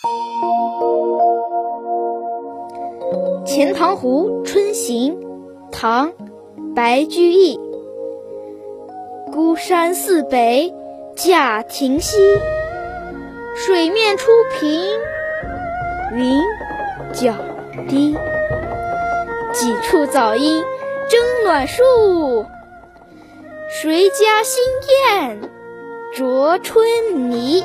《钱塘湖春行》唐·白居易。孤山寺北贾亭西，水面初平云脚低。几处早莺争暖树，谁家新燕啄春泥？